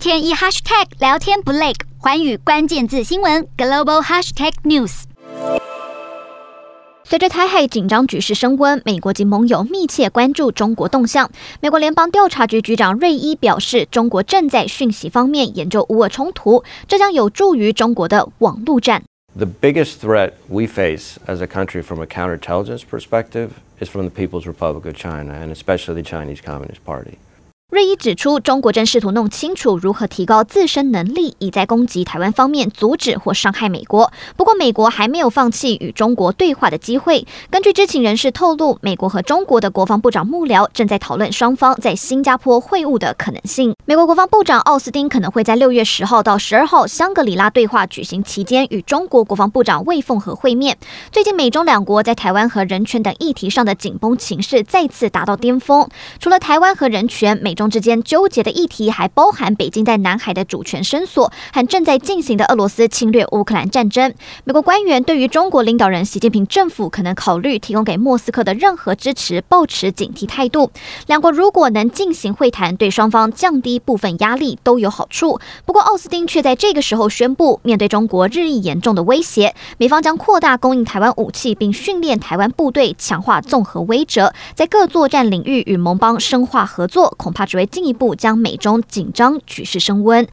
天一 hashtag 聊天不累，环宇关键字新闻 global hashtag news。随着台海紧张局势升温，美国及盟友密切关注中国动向。美国联邦调查局局长瑞伊表示，中国正在讯息方面研究乌俄冲突，这将有助于中国的网络战。The biggest threat we face as a country from a counterintelligence perspective is from the People's Republic of China, and especially the Chinese Communist Party. 瑞伊指出，中国正试图弄清楚如何提高自身能力，以在攻击台湾方面阻止或伤害美国。不过，美国还没有放弃与中国对话的机会。根据知情人士透露，美国和中国的国防部长幕僚正在讨论双方在新加坡会晤的可能性。美国国防部长奥斯汀可能会在六月十号到十二号香格里拉对话举行期间与中国国防部长魏凤和会面。最近，美中两国在台湾和人权等议题上的紧绷情势再次达到巅峰。除了台湾和人权，美中之间纠结的议题还包含北京在南海的主权伸索和正在进行的俄罗斯侵略乌克兰战争。美国官员对于中国领导人习近平政府可能考虑提供给莫斯科的任何支持抱持警惕态度。两国如果能进行会谈，对双方降低部分压力都有好处。不过，奥斯汀却在这个时候宣布，面对中国日益严重的威胁，美方将扩大供应台湾武器，并训练台湾部队，强化综合威慑，在各作战领域与盟邦深化合作，恐怕只为进一步将美中紧张局势升温。